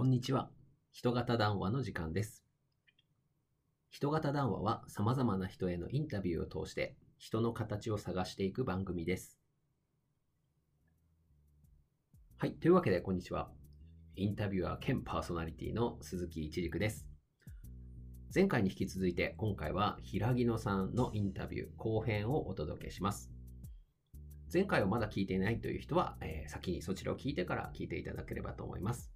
こんにちは。人型談話の時間です。人型談話は様々な人へのインタビューを通して人の形を探していく番組です。はい。というわけで、こんにちは。インタビュアー兼パーソナリティの鈴木一軸です。前回に引き続いて、今回は平木野さんのインタビュー後編をお届けします。前回をまだ聞いていないという人は、えー先にそちらを聞いてから聞いていただければと思います。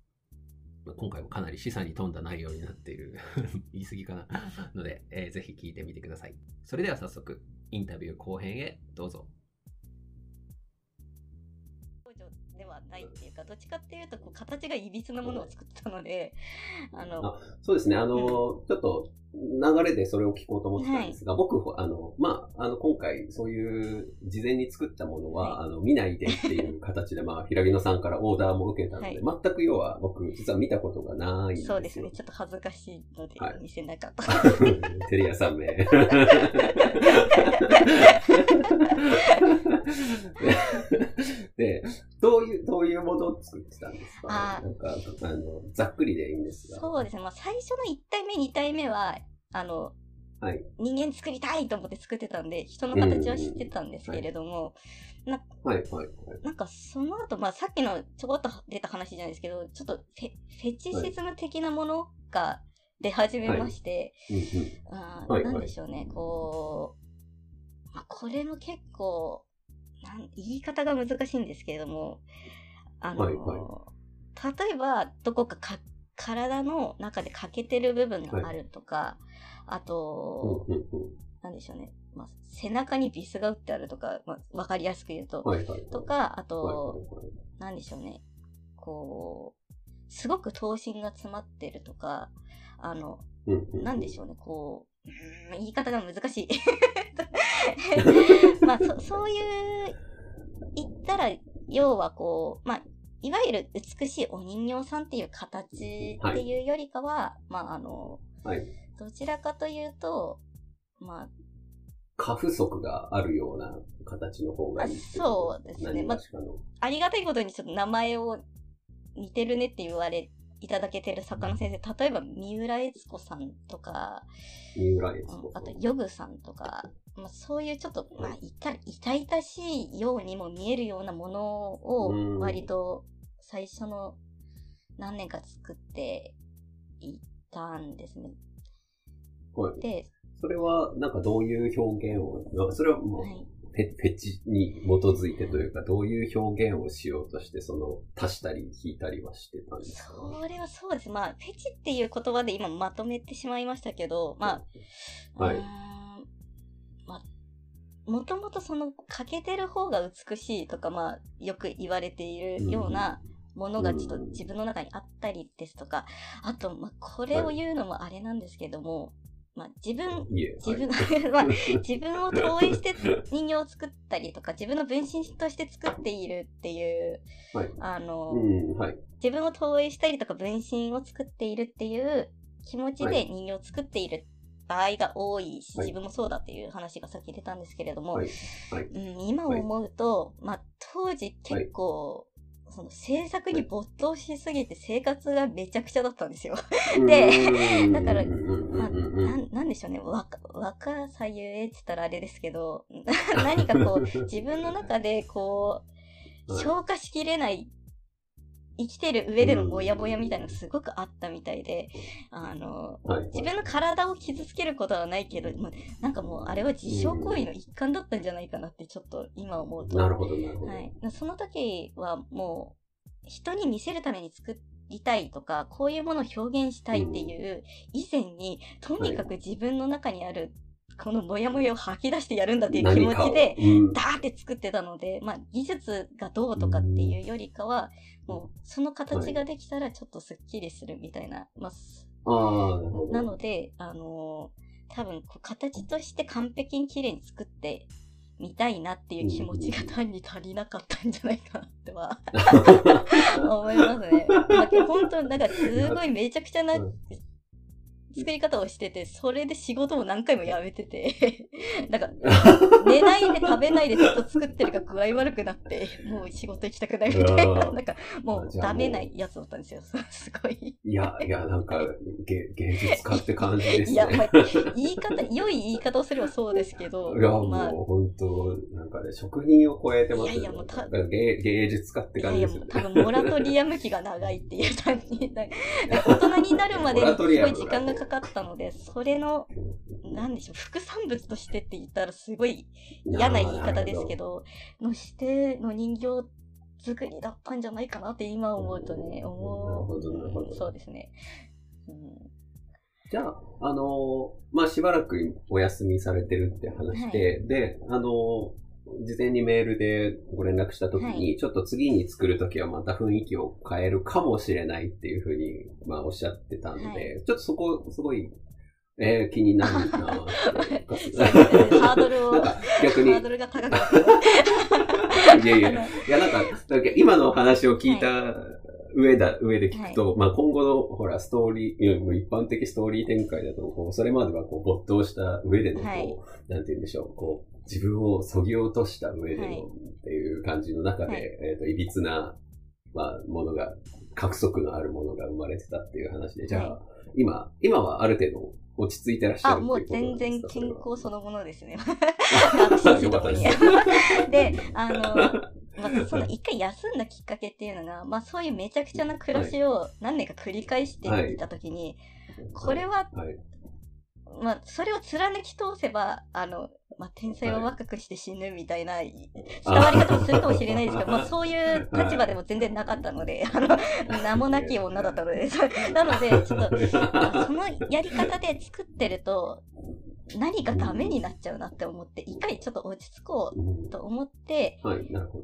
まあ今回もかなり示唆に富んだ内容になっている 言い過ぎかなので、えーぜひ聞いてみてください。それでは早速、インタビュー後編へどうぞ。ではないっていうか、どっちかっていうと、こう、形がいびつなものを作ってたので、あの、そうですね、あの、ちょっと流れでそれを聞こうと思ってたんですが、僕、あの、まあ、あの、今回、そういう事前に作ったものは、はあの、見ないでっていう形で、まあ、平木野さんからオーダーも受けたので、は全く要は僕、実は見たことがないんですよ。そうですね、ちょっと恥ずかしいのではい見せなかった。テレん名。で、どういう、どういうものを作ってたんですか？なんか、あの、ざっくりでいいんですが。そうですね、まあ、最初の1体目、2体目は、あの、はい。人間作りたいと思って作ってたんで、人の形は知ってたんですけれども、はい、はい、はい。なんかその後、まあさっきのちょこっと出た話じゃないですけど、ちょっとフェチシズム的なものが出始めまして、はいなんでしょうね、こう、まあ、これも結構なん、言い方が難しいんですけれども、あの、はいはい。例えば、どこかか体の中で欠けてる部分があるとか、あと、うんうんなんでしょうね、まあ、背中にビスが打ってあるとか、まあ、わかりやすく言うと、うん。はい、はい。とか、あと、はい、はい、はい。なんでしょうね、こう、すごく頭身が詰まってるとか、あの。なんでしょうね、こう、うーん言い方が難しい。まあ、そそういう、言ったら、要はこう、まあ、いわゆる美しいお人形さんっていう形っていうよりかは、まあ、あの、はい。どちらかというと、まあ、過不足があるような形の方がいいそうですね何がしかの？ありがたいことにちょっと名前を似てるねって言われ、いただけてる作家の先生、例えば三浦悦子さんとか、三浦悦うん子さん。あとヨグさんとか、まあ、そういうちょっと、まあ、いた痛々しいようにも見えるようなものうんを割と最初の何年か作っていたんですね。はい。で、それは、なんかどういう表現を、なんかそれはもう、はい、チに基づいてというか、どういう表現をしようとして、その、足したり引いたりはしてたんですか？それはそうです。まあ、フェチっていう言葉で今まとめてしまいましたけど、まあ、はいまあ、もともとその欠けてる方が美しいとか、まあ、よく言われているようなものがちょっと自分の中にあったりですとか、あと、まあ、これを言うのもあれなんですけども、まあ、自分、自分、はい。まあ、自分を投影して人形を作ったりとか、自分の分身として作っているっていう、はい。あの、うん、はい。自分を投影したりとか分身を作っているっていう気持ちはい。で人形を作っている場合が多いし、はい。自分もそうだっていう話がさっき出たんですけれども。うん、今思うと、まあ当時結構、その制作に没頭しすぎて生活がめちゃくちゃだったんですよ。でうん。だからまあ、なんなんでしょうね。若、若さゆえって言ったらあれですけど、何かこう、自分の中でこう、はい。消化しきれない、生きてる上でのぼやぼやみたいなのがすごくあったみたいで、あの、はい。自分の体を傷つけることはないけど、まなんかもうあれは自傷行為の一環だったんじゃないかなってちょっと今思うと。なるほど、なるほど。はい。その時はもう、人に見せるために作りたいとか、こういうものを表現したいっていう以前に、とにかく自分の中にある、このモヤモヤを吐き出してやるんだっていう気持ちで、うん。ダーって作ってたので、まあ、技術がどうとかっていうよりかは、もう、その形ができたらちょっとスッキリするみたいな、まあ、なので、あのー多分こう形として完璧に綺麗に作ってみたいなっていう気持ちが単に足りなかったんじゃないかなっては 思いますね。だけど本当に、だからすごいめちゃくちゃなうん作り方をしてて、それで仕事も何回もやめてて、なんか、寝 ないで食べないでずっと作ってるから具合悪くなって、もう仕事行きたくないみたいな、なんか、もうダメなやつだったんですよ。すごい。いや、いや、なんか、芸芸術家って感じですね。いや、まあ、言い方、良い言い方をすればそうですけど、いや、もうまあ、本当、なんかね、職人を超えてますよいやいやもうた芸芸術家っていやいや、感じですよね。もう多分モラトリアム期が長いっていう単に、なんか大人になるまでにすごい時間がかかったので、それの、なんでしょう、副産物としてって言ったらすごい嫌な言い方ですけど。ど、のしての人形作りだったんじゃないかなって今思うとね、なる思ほどなるほどう。そうですね。うんじゃあ、あのーまあ、しばらくお休みされてるって話で、で、あのー事前にメールでご連絡したときに、はちょっと次に作るときはまた雰囲気を変えるかもしれないっていうふうに、まあ、おっしゃってたんで、はちょっとそこ、すごい、えー気になるな ハードルを、なんか逆に。ハードルが高かった。いや。いや、いや、なんか、だけ今のお話を聞いた上だ、上で聞くと、まあ今後の、ほら、ストーリー、もう一般的ストーリー展開だと、こう、それまではこう、没頭した上での、こう、はい。なんて言うんでしょう、こう、自分を削ぎ落とした上での、はいっていう感じの中で、はい。えっ、と、いびつな、まあ、ものが、獲得のあるものが生まれてたっていう話で、じゃあ、は今、今はある程度落ち着いてらっしゃあ、もう全然健康そのものですね。それは心身よかったでともにす。で、あの、まあ、その一回休んだきっかけっていうのが、まあそういうめちゃくちゃな暮らしを何年か繰り返していたときに、これは、はい、まあそれを貫き通せば、あの、まあ天才は若くして死ぬみたいな、伝わり方をするかもしれないですけど、まあそういう立場でも全然なかったので、あの、名もなき女だったので、なので、ちょっと、あそのやり方で作ってると、何かダメになっちゃうなって思って、一回ちょっと落ち着こうと思って。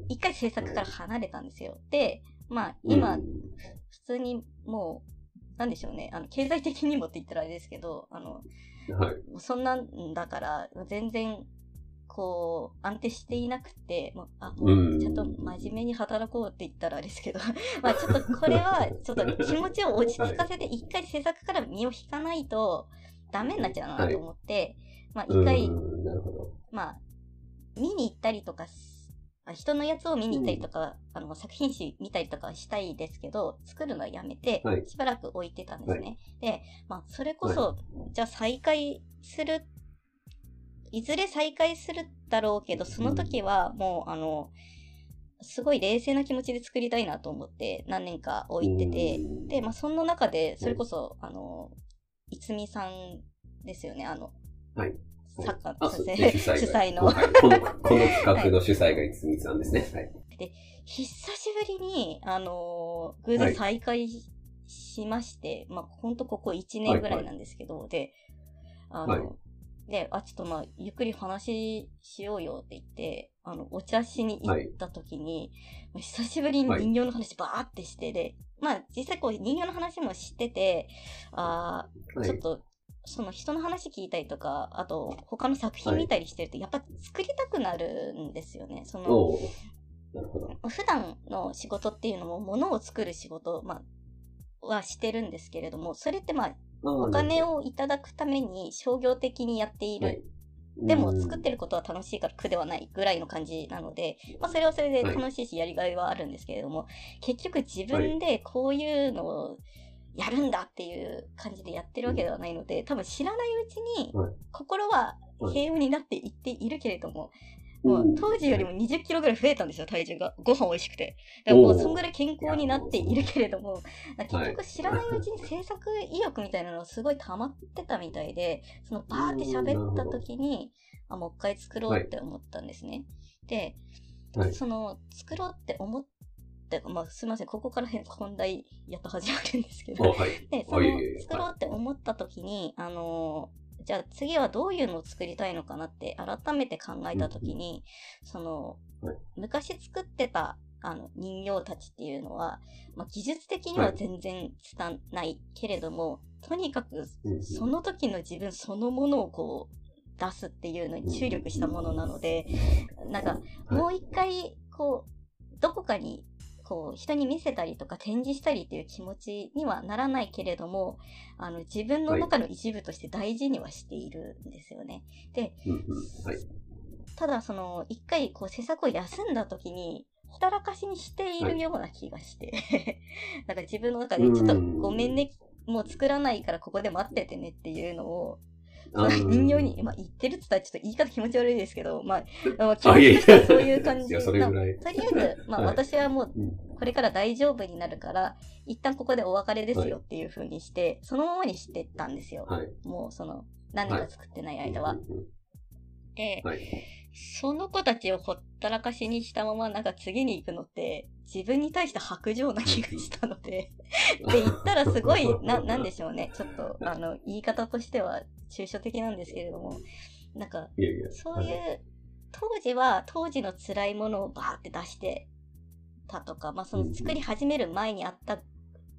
一回制作から離れたんですよ。で、まあ今、うん。普通にもう、なんでしょうね、あの、経済的にもって言ったらあれですけど、あの、はい。そんなんだから、全然、こう、安定していなくて、もう、あ、ちゃんと真面目に働こうって言ったらあれですけど、まあちょっとこれは、ちょっと気持ちを落ち着かせて、一回制作から身を引かないと、ダメになっちゃうなと思って、まあ一回。まあ、見に行ったりとか人のやつを見に行ったりとか、あの、作品集見たりとかはしたいですけど、作るのはやめては、い。しばらく置いてたんですね。で、まあ、それこそ、じゃあ再開する、いずれ再開するだろうけど、その時はもう、あの、すごい冷静な気持ちで作りたいなと思って、何年か置いてて、うん。で、まあ、そんな中で、それこそ、あの、いつみさんですよね、あの、はい。作家、あ、先生主催の。はいこの、この企画の主催がいつみさんですね。はい。久しぶりに、あのー偶然再会し,、まして、まあ、ほんとここ1年ぐらいなんですけど、で、あの、はい。で、あ、ちょっとまあ、ゆっくり話しようよって言って、あの、お茶しに行った時に、まあ久しぶりに人形の話バーってして、で、まあ、実際こう、人形の話も知ってて、あーはい。ちょっと、その人の話聞いたりとか、あと、他の作品見たりしてると、やっぱ作りたくなるんですよね。その、おーなるほど。普段の仕事っていうのも物を作る仕事、まあ、はしてるんですけれども、それってまあ、おお金をいただくために商業的にやっている。はい。でも作ってることは楽しいから苦ではないぐらいの感じなので、まあそれはそれで楽しいしやりがいはあるんですけれども、結局自分でこういうのをやるんだっていう感じでやってるわけではないので、多分知らないうちにはい。心ははい。平穏になっていっているけれども、うん。もう当時よりも20キロぐらい増えたんですよ、体重が。ご飯美味しくて。だからもうそんぐらい健康になっているけれども、結はい局知らないうちに制作意欲みたいなのがすごい溜まってたみたいで、そのバーって喋った時に、あ、もう一回作ろうって思ったんですね。で、はい。その作ろうって思って、まあすみません、ここから変本題やっと始まるんですけど、おはい。で、その作ろうって思った時に、あのーじゃあ次はどういうのを作りたいのかなって改めて考えた時に、その、はい。昔作ってたあの人形たちっていうのは、まあ、技術的には全然拙ないけれども、とにかくうんその時の自分そのものをこう出すっていうのに注力したものなので、なんかもう一回、こう、どこかに、ここう、人に見せたりとか展示したりっていう気持ちにはならないけれども、あの、自分の中の一部として大事にはしているんですよね。で、うんうんはい。ただその、一回こう制作を休んだ時に、ほったらかしにしているような気がして、なんか自分の中でちょっとごめんね、もう作らないからここで待っててねっていうのを、まあ人形に、まあ、言ってるって言ったらちょっと言い方気持ち悪いですけど、まあ、まあ、気持ちとしてはそういう感じいや、それぐらい。とりあえず、まあ、はい私はもううんこれから大丈夫になるから、一旦ここでお別れですはいよっていう風にして、そのままにしてったんですよ。はい。もうその、何年か作ってない間は。で、はい。その子たちをほったらかしにしたまま、なんか次に行くのって、自分に対して白状な気がしたので、って言ったらすごい、な、なんでしょうね。ちょっと、あの、言い方としては抽象的なんですけれども、なんか。そういう、はい当時は当時の辛いものをバーって出してたとか、まあその作り始める前にあった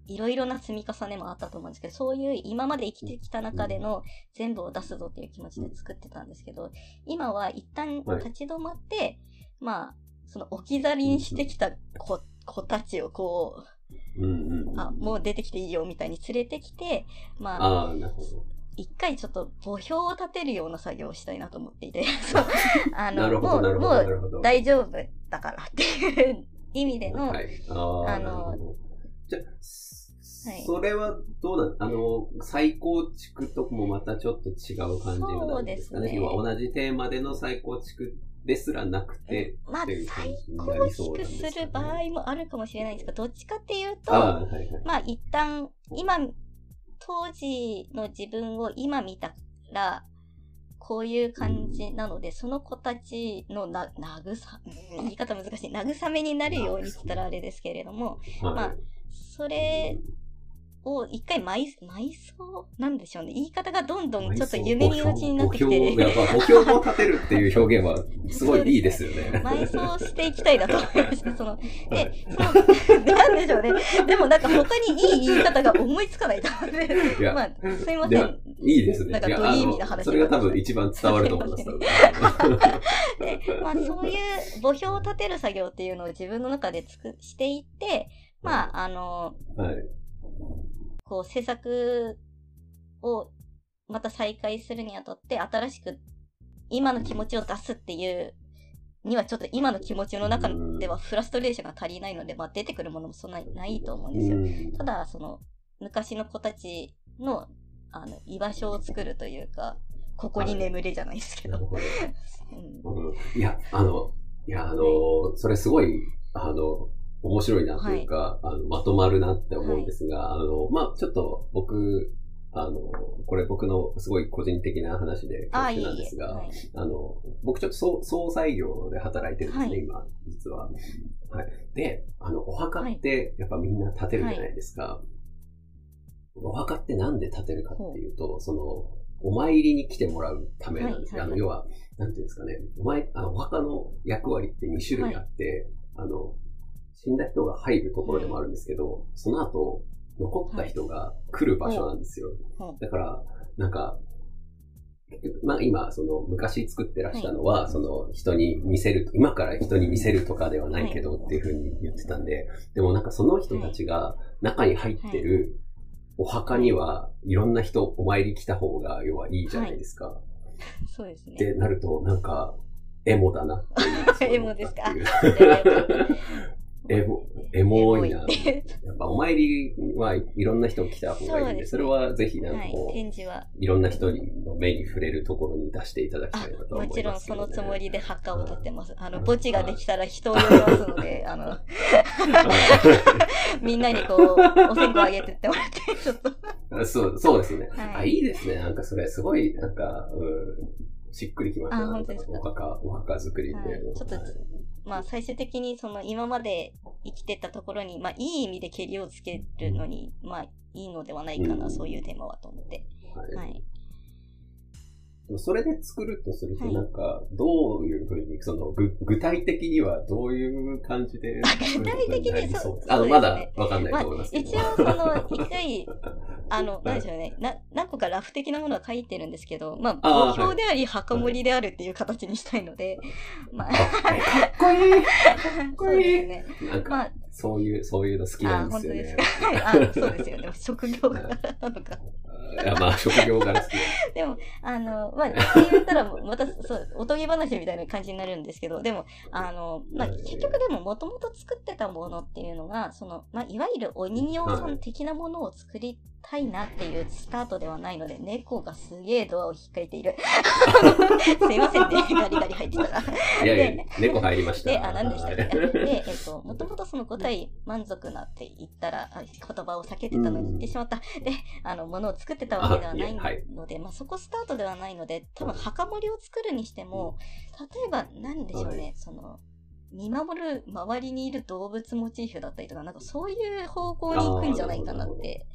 いろいろな積み重ねもあったと思うんですけど、そういう今まで生きてきた中での全部を出すぞっていう気持ちで作ってたんですけど、今は一旦はい立ち止まって、まあ、その置き去りにしてきた子子たちをこうんうん。う、あ、もう出てきていいよみたいに連れてきて、まあ、あ。一回ちょっと墓標を立てるような作業をしたいなと思っていて、そうあの、もう、もう。大丈夫だからっていう意味での、はい。ああ、あの。じゃあ、はいそれはどうなんあの、再構築ともまたちょっと違う感じなんですかね？そうですね要は同じテーマでの再構築ですらなくて、まあ再構築でする場合もあるかもしれないんですが、どっちかっていうと、ああ、はいはい。まあ一旦、今、当時の自分を今見たら、こういう感じなので、その子たちのな、慰、うん言い方難しい、慰めになるようにって言ったらあれですけれども、はい。まあそれを一回埋、埋葬なんでしょうね。言い方がどんどんちょっと夢見がちになってきて墓標、やっぱ墓標を立てるっていう表現はすごいいいですよね。埋葬していきたいなと思いました。その、で、その、なんでしょうね。でもなんか他にいい言い方が思いつかないと思って。いやまあ、すいません。いいですね。なんかいやドリーミーな話それが多分一番伝わると思います。で、まあそういう墓標を立てる作業っていうのを自分の中でつくしていって、まあ、あの、はい。こう制作をまた再開するにあたって新しく今の気持ちを出すっていうにはちょっと今の気持ちの中ではフラストレーションが足りないので、まあ出てくるものもそんなにないと思うんですよ。うんただ、その昔の子たちのあの居場所を作るというか、ここに眠れじゃないですけど。いや、あの、いや、あの、それすごい、あの、面白いなというか、あのまとまるなって思うんですが、あの、まあちょっと僕、あの、これ僕のすごい個人的な話でなんですが、はい。あの、僕ちょっと総総裁業で働いてるんですね、はい今、実は。はい。で、あの、お墓ってやっぱみんな建てるじゃないですか。お墓ってなんで建てるかっていうと、その、お参りに来てもらうためなんですよ。はいはいあの、要は、なんていうんですかね、お前、あの、お墓の役割って2種類あって、あの、死んだ人が入るところでもあるんですけど、その後、残った人が来る場所なんですよ。うんだから、なんか、まあ今、その昔作ってらしたのは、その人に見せる、今から人に見せるとかではないけどっていうふうに言ってたんで、でもなんかその人たちが中に入ってるお墓にはいろんな人お参り来た方が要はいいじゃないですか。そうですね。ってなると、なんか、エモだなっていう。エモですか？エモ、エモいな。やっぱお参りはいろんな人来た方がいいんで、そうですねそれはぜひなんはいかこう、、展示は。いろんな人の目に触れるところに出していただきあたいなと思います、もちろんそのつもりで墓を建てます。あの、うん墓地ができたら人を呼びますので、あの、みんなにこう、お線香あげてってもらって、ちょっと。そう、そうですね、はいあ、いいですね。なんかそれ、すごい、なんか、うん、しっくりきました。あ本当ですかお墓、お墓作りっていうのは。はいちょっとまあ最終的にその今まで生きてたところに、まあいい意味でけりをつけるのに、まあいいのではないかな、うんそういうテーマはと思って。はいはい。それで作るとすると、はいなんか、どういうふうに、その、ぐ具体的にはどういう感じで具体的にそうあの、まだわかんないまあと思いますけど。一応その、一回、あの、いなんでしょうね。な、何個かラフ的なものは書いてるんですけど、まああ、ー墓標であり、墓守りであるっていう形にしたいので、まあ、かっこいいそうですね。なんか、まあ、そういう、そういうの好きなあ、んですよね本当ですか。。はい、あ、そうですよね。職業柄なのか。いや、まあ、職業柄好きです。でも、あの、まあ、って言ったら、また、そう、おとぎ話みたいな感じになるんですけど、でも、あの、まあ、はい結局でも、もともと作ってたものっていうのが、その、まあ、いわゆるお人形さん的なものを作りたいなっていうスタートではないので、猫がすげえドアを引っかいている。すいませんね、ガリガリ入ってたら。いやいや、猫入りました。で、あ、何でしたっけはいで、えっと、もともとその答え満足なって言ったら、あ言葉を避けてたのに言ってしまった。で、あの、ものを作ってたわけではないあいえはい。ので、まあそこスタートではないので、多分墓守りを作るにしても、例えば何でしょうね、はその、見守る周りにいる動物モチーフだったりとか、なんかそういう方向に行くんじゃないかなって。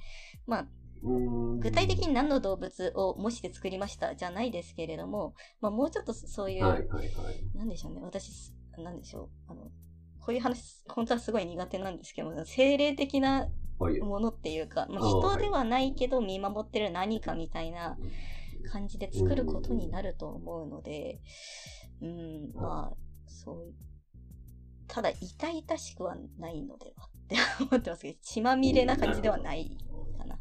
まあ、うーん具体的に何の動物を模して作りましたじゃないですけれども、まあもうちょっとそういう、はいはいはい。なんでしょうね、私す、なんでしょう、あの、こういう話、本当はすごい苦手なんですけども、精霊的なはいものっていうか、まあ、人ではないけど見守ってる何かみたいな感じで作ることになると思うので、うん、まあ、そう、ただ痛々しくはないのではって思ってますけど、血まみれな感じではないかな。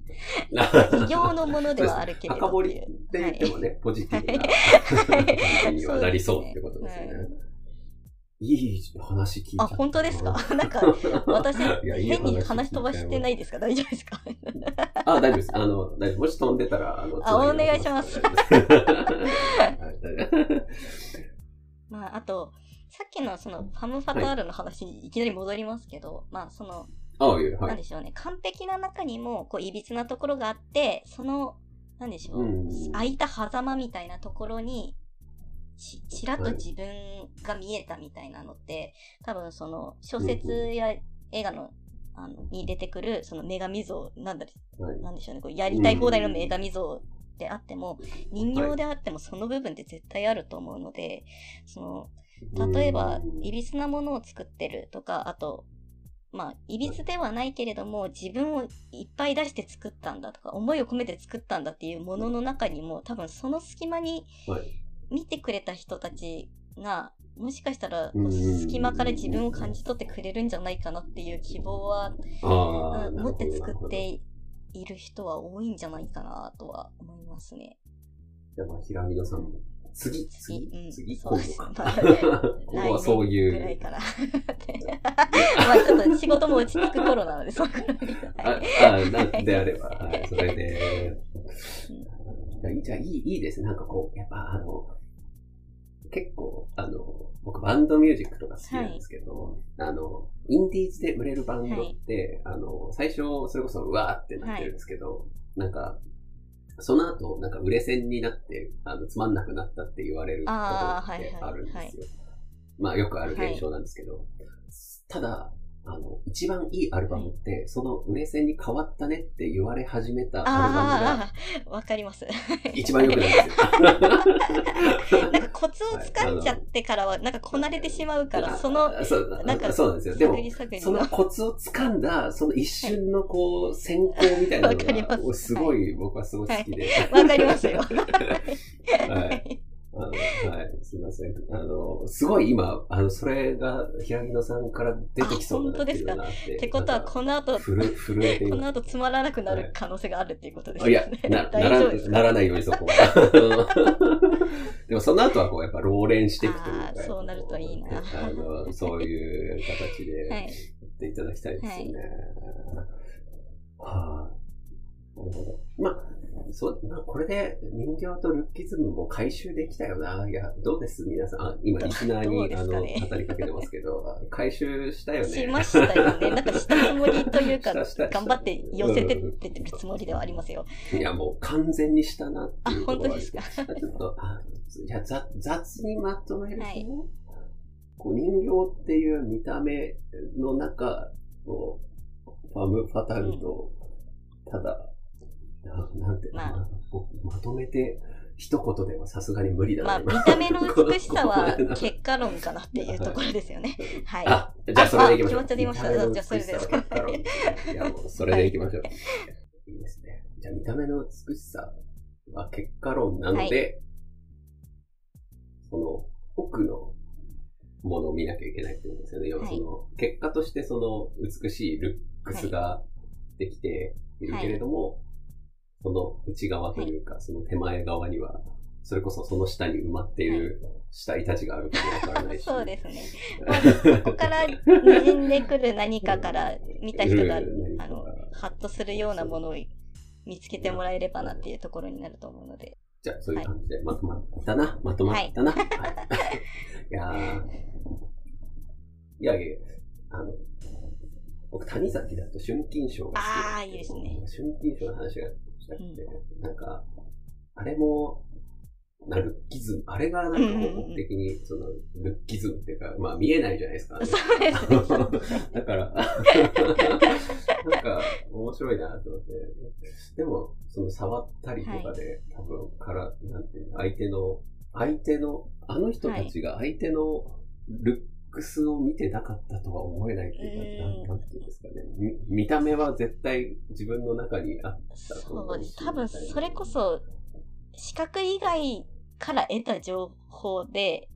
異形のものではあるけれど墓っていう。守りって言ってもね、ポジティブなはい。感じにはなりそうってことですよね。はいいい話聞いた。あ、本当ですか？なんか、私、変に話話飛ばしてないですか？大丈夫ですか？あ、大丈夫です。あの、大丈夫。もし飛んでたら、あの、あお願いします。はい。まあ、あと、さっきのその、ファム・ファタールの話にいきなり戻りますけど、まあ、その、はい。なんでしょうね、完璧な中にも、こう、いびつなところがあって、その、なんでしょう、うん。空いた狭間みたいなところに、ち、ちらっと自分が見えたみたいなのって、多分その、小説や映画の、あの、に出てくる、その女神像、なんだはい。なんでしょうね、こうやりたい放題の女神像であっても、人形であってもその部分って絶対あると思うので、その、例えば、いびつなものを作ってるとか、あと、まあ、いびつではないけれども、自分をいっぱい出して作ったんだとか、思いを込めて作ったんだっていうものの中にも、多分その隙間にはい見てくれた人たちが、もしかしたら、隙間から自分を感じ取ってくれるんじゃないかなっていう希望は、うん持って作っ。ている人は多いんじゃないかなとは思いますね。じゃあ、まあ、平野さんも、次、次う、ん次、そう今度か。まあここはそうい来年ぐらいうかな。あ まあちょっと仕事も落ち着く頃なので、その頃に。はいあ、なんであれば、はい、それで、じゃあいい、いいですね。なんかこう、やっぱあの、結構、あの、僕バンドミュージックとか好きなんですけど、あの、インディーズで売れるバンドって、あの、最初、それこそうわーってなってるんですけど、なんか、その後、なんか売れ線になって、あの、つまんなくなったって言われることってはいはい。あるんですよ。まあ、よくある現象なんですけど、ただ、一番いいアルバムって、その売れ線に変わったねって言われ始めたアルバムがああ、わかります。一番良くないんですよ。なんかコツを掴んじゃってからは、なんかこなれてしまうから、その、あそうなんかそうなんですよ。でもそのコツを掴んだ、その一瞬のこう、先行みたいなのが、すごい、僕はすごい好きで。わかりますよ。はいはい、すいません。あの、すごい今、あの、それが、平木野さんから出てきそうになってるなって。ってことは、この後、震えていこの。後つまらなくなる可能性があるっていうことですあいやよね。、な、な 大らならないようにそこは。でもその後はこう、やっぱ、老練していくというかそうなるといいなあの、そういう形ではい。やっていただきたいですよね。はあ、なるほど。まあ、そう、まあ、これで人形とルッキズムも回収できたよな。いや、どうです？皆さん。あ今、リスナーに、あの、語りかけてますけど、あ 回収したよね。しましたよね。なんかしたつもりというか、頑張って寄せてってるつもりではありますよ。いや、もう完全にしたなってあいう、ことは本当ですか？ちょっと、あ、いや、雑雑にまとめると、はいこう人形っていう見た目の中を、ファム・ファタルと、ただ、ななんてまあまとめて、一言ではさすがに無理だな。まあ、見た目の美しさは 結果論かなっていうところですよね。はい。あ、じゃあそれでいきましょう。あ決まっちゃいましたじゃあそれでいや、もうそれでいきましょう。い、いですね。じゃあ見た目の美しさは結果論なので、その奥のものを見なきゃいけないってことですよね。要はその、結果としてその美しいルックスができているけれども、その内側というか、その手前側には、それこそその下に埋まっている死体たちがあるかもわからないし。そうですね。まずそこから滲んでくる何かから見た人が、うんあの、ハッとするようなものを見つけてもらえればなっていうところになると思うので。じゃあ、そういう感じでまとまったな、まとまったな？はい。い、やーいやいや、あの、僕、谷崎だと春金賞が好きああ、いいですね。春金賞の話がしたくて、なんか、あれも、なルッキズム、あれがなんか本格的に、その、ルッキズムっていうか、まあ見えないじゃないですか。そうですね。だから、なんか、面白いなと思って。でも、その触ったりとかで、多分、から、なんていうの、相手の、相手の、あの人たちが相手のルックスを見てなかったとは思えないっていうか、なんていうんですかね。見た目は絶対自分の中にあったと思そうです。う多分、それこそ、視覚以外から得た情報で、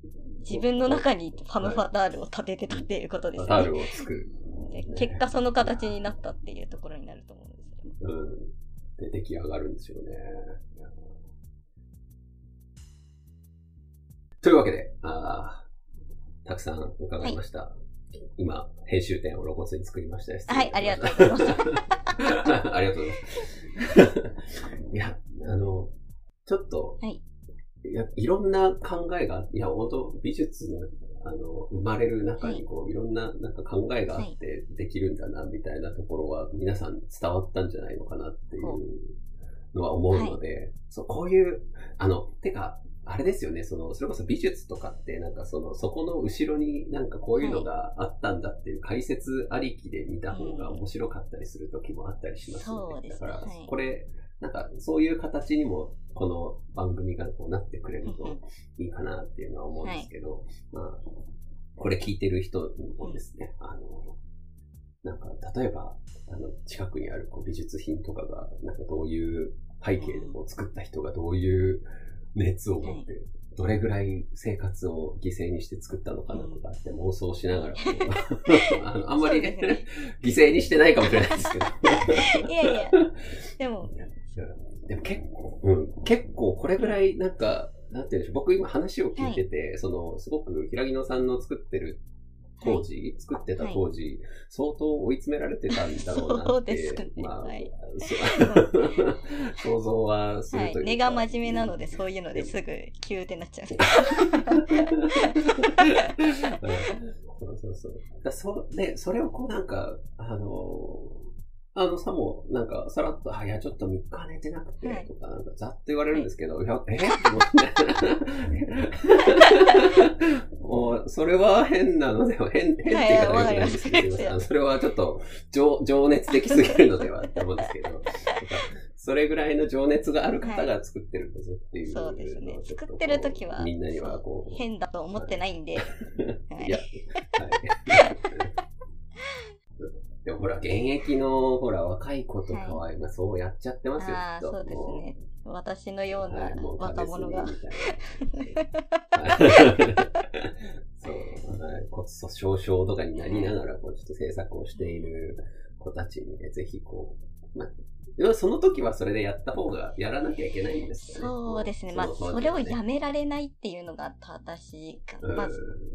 自分の中にファムファタールを立ててたっていうことですよね。タールを作る。結果その形になったっていうところになると思うんですけど。うん。で、出来上がるんですよね。というわけで、あーたくさん伺いました。今、編集点を露骨に作りました。はい、ありがとうございます。ありがとうございます。いや、あの、ちょっと、はいいや、いろんな考えが、いや、本当美術の、あの、生まれる中に、こう、いろんな、なんか考えがあってできるんだな、みたいなところは、皆さん伝わったんじゃないのかなっていうのは思うので、そう、こういう、あの、てか、あれですよね、その、それこそ美術とかって、なんかその、そこの後ろになんかこういうのがあったんだっていう解説ありきで見た方が面白かったりする時もあったりしますよね。そうですね。だからはい、これ、なんかそういう形にも、この番組がこうなってくれるといいかなっていうのは思うんですけど、まあ、これ聞いてる人もですね、あの、なんか、例えば、あの、近くにあるこう美術品とかが、なんかどういう背景でこう作った人がどういう熱を持って、どれぐらい生活を犠牲にして作ったのかなとかって妄想しながら、あのあんまり、ね。犠牲にしてないかもしれないですけど。いやいや、でも、でも結構、うん、結構これぐらいなんか、なんていうんでしょう、僕今話を聞いてて、その、すごく平木野さんの作ってる当時、作ってた当時、相当追い詰められてたんだろうなそうって、ですねまあ、はいそう想像はするはいというか。。根が真面目なので、そういうのですぐキューってなっちゃう。そうそうそう。だそで、それをこうなんか、あのあの、さも、なんか、さらっと、あ、いや、ちょっと3日寝てなくて、はいとか、なんか、ざっと言われるんですけど、いや、えって思って。もう、それは変なのでは、変、変って言い方が良くないんですけど、はいそれはちょっと、情、情熱的すぎるのではって思うんですけど、それぐらいの情熱がある方が作ってるんだぞっていう、そうですね作ってる時はみんなにはこう、変だと思ってないんで。はいいや、はい。でもほら、現役の、ほら、若い子とかは今そうやっちゃってますよ、ああ、きっと。そうですね。私のような若者が。はい。骨粗鬆症とかになりながら、こう、ちょっと制作をしている子たちにね、ぜひこう、まその時はそれでやった方が、やらなきゃいけないんですよね。そうですね。まあ、のそれをやめめられないっていうのが正しいか。まあ、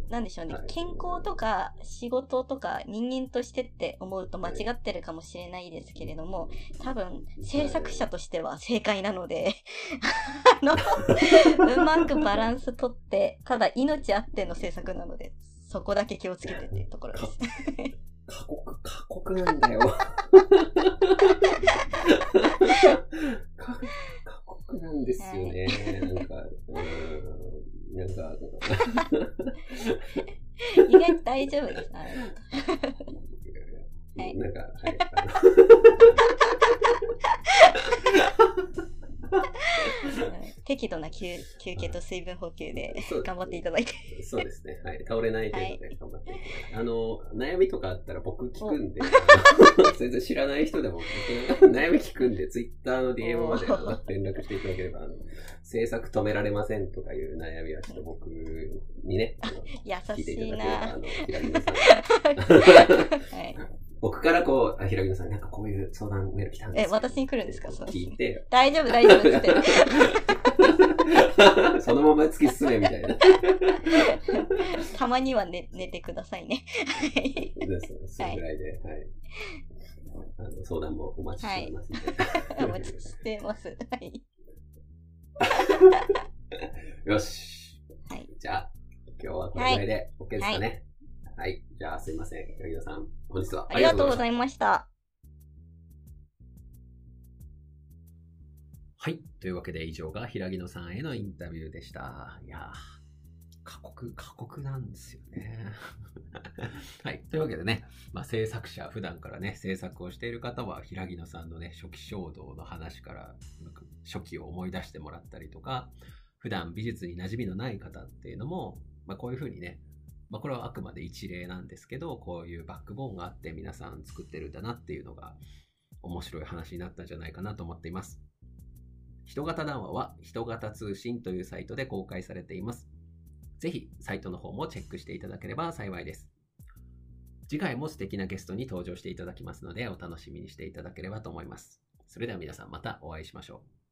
なんでしょうねはい。健康とか仕事とか人間としてって思うと間違ってるかもしれないですけれども、多分制作者としては正解なので、あの、うまくバランスとって、ただ命あっての制作なので、そこだけ気をつけてっていうところです。過酷、過酷なんだよ。過過酷なんですよね。なんか、うん、なんか、意外と大丈夫です。なんか、はい。適 適度な休休憩と水分補給で頑張っていただいて。そうですね。はい。倒れない程度で頑張っていただいて。あの、悩みとかあったら僕聞くんで、全然知らない人でも僕悩み聞くんで、ツイッターの DM まで連絡していただければ、あの、制作止められませんとかいう悩みはちょっと僕にね、あの優聞いていしたいだければ、あな。の、平木さん。はい。僕からこう、あ平木さん、なんかこういう相談メール来たんですえ、よ私に来るんですか？そう聞いて、大丈夫、大丈夫って。そのまま突き進めみたいな。たまには寝寝てくださいね。はいです。それぐらいで、はい。あの相談もお待ちしておりますので。お待ちしてます。はい。よし。はい。じゃあ、今日はこれぐらいで OK ですかね。はい。じゃあ、すいません。柳田さん、本日はありがとうございいました。はい。というわけで、以上が平木野さんへのインタビューでした。いやー過酷、過酷なんですよね。はい。というわけでね、まあ、制作者、普段からね、制作をしている方は、平木野さんのね、初期衝動の話から、初期を思い出してもらったりとか、普段美術に馴染みのない方っていうのも、まあ、こういうふうにね、まあ、これはあくまで一例なんですけど、こういうバックボーンがあって皆さん作ってるんだなっていうのが面白い話になったんじゃないかなと思っています。人型談話は人型通信というサイトで公開されています。ぜひサイトの方もチェックしていただければ幸いです。次回も素敵なゲストに登場していただきますのでお楽しみにしていただければと思います。それでは皆さんまたお会いしましょう。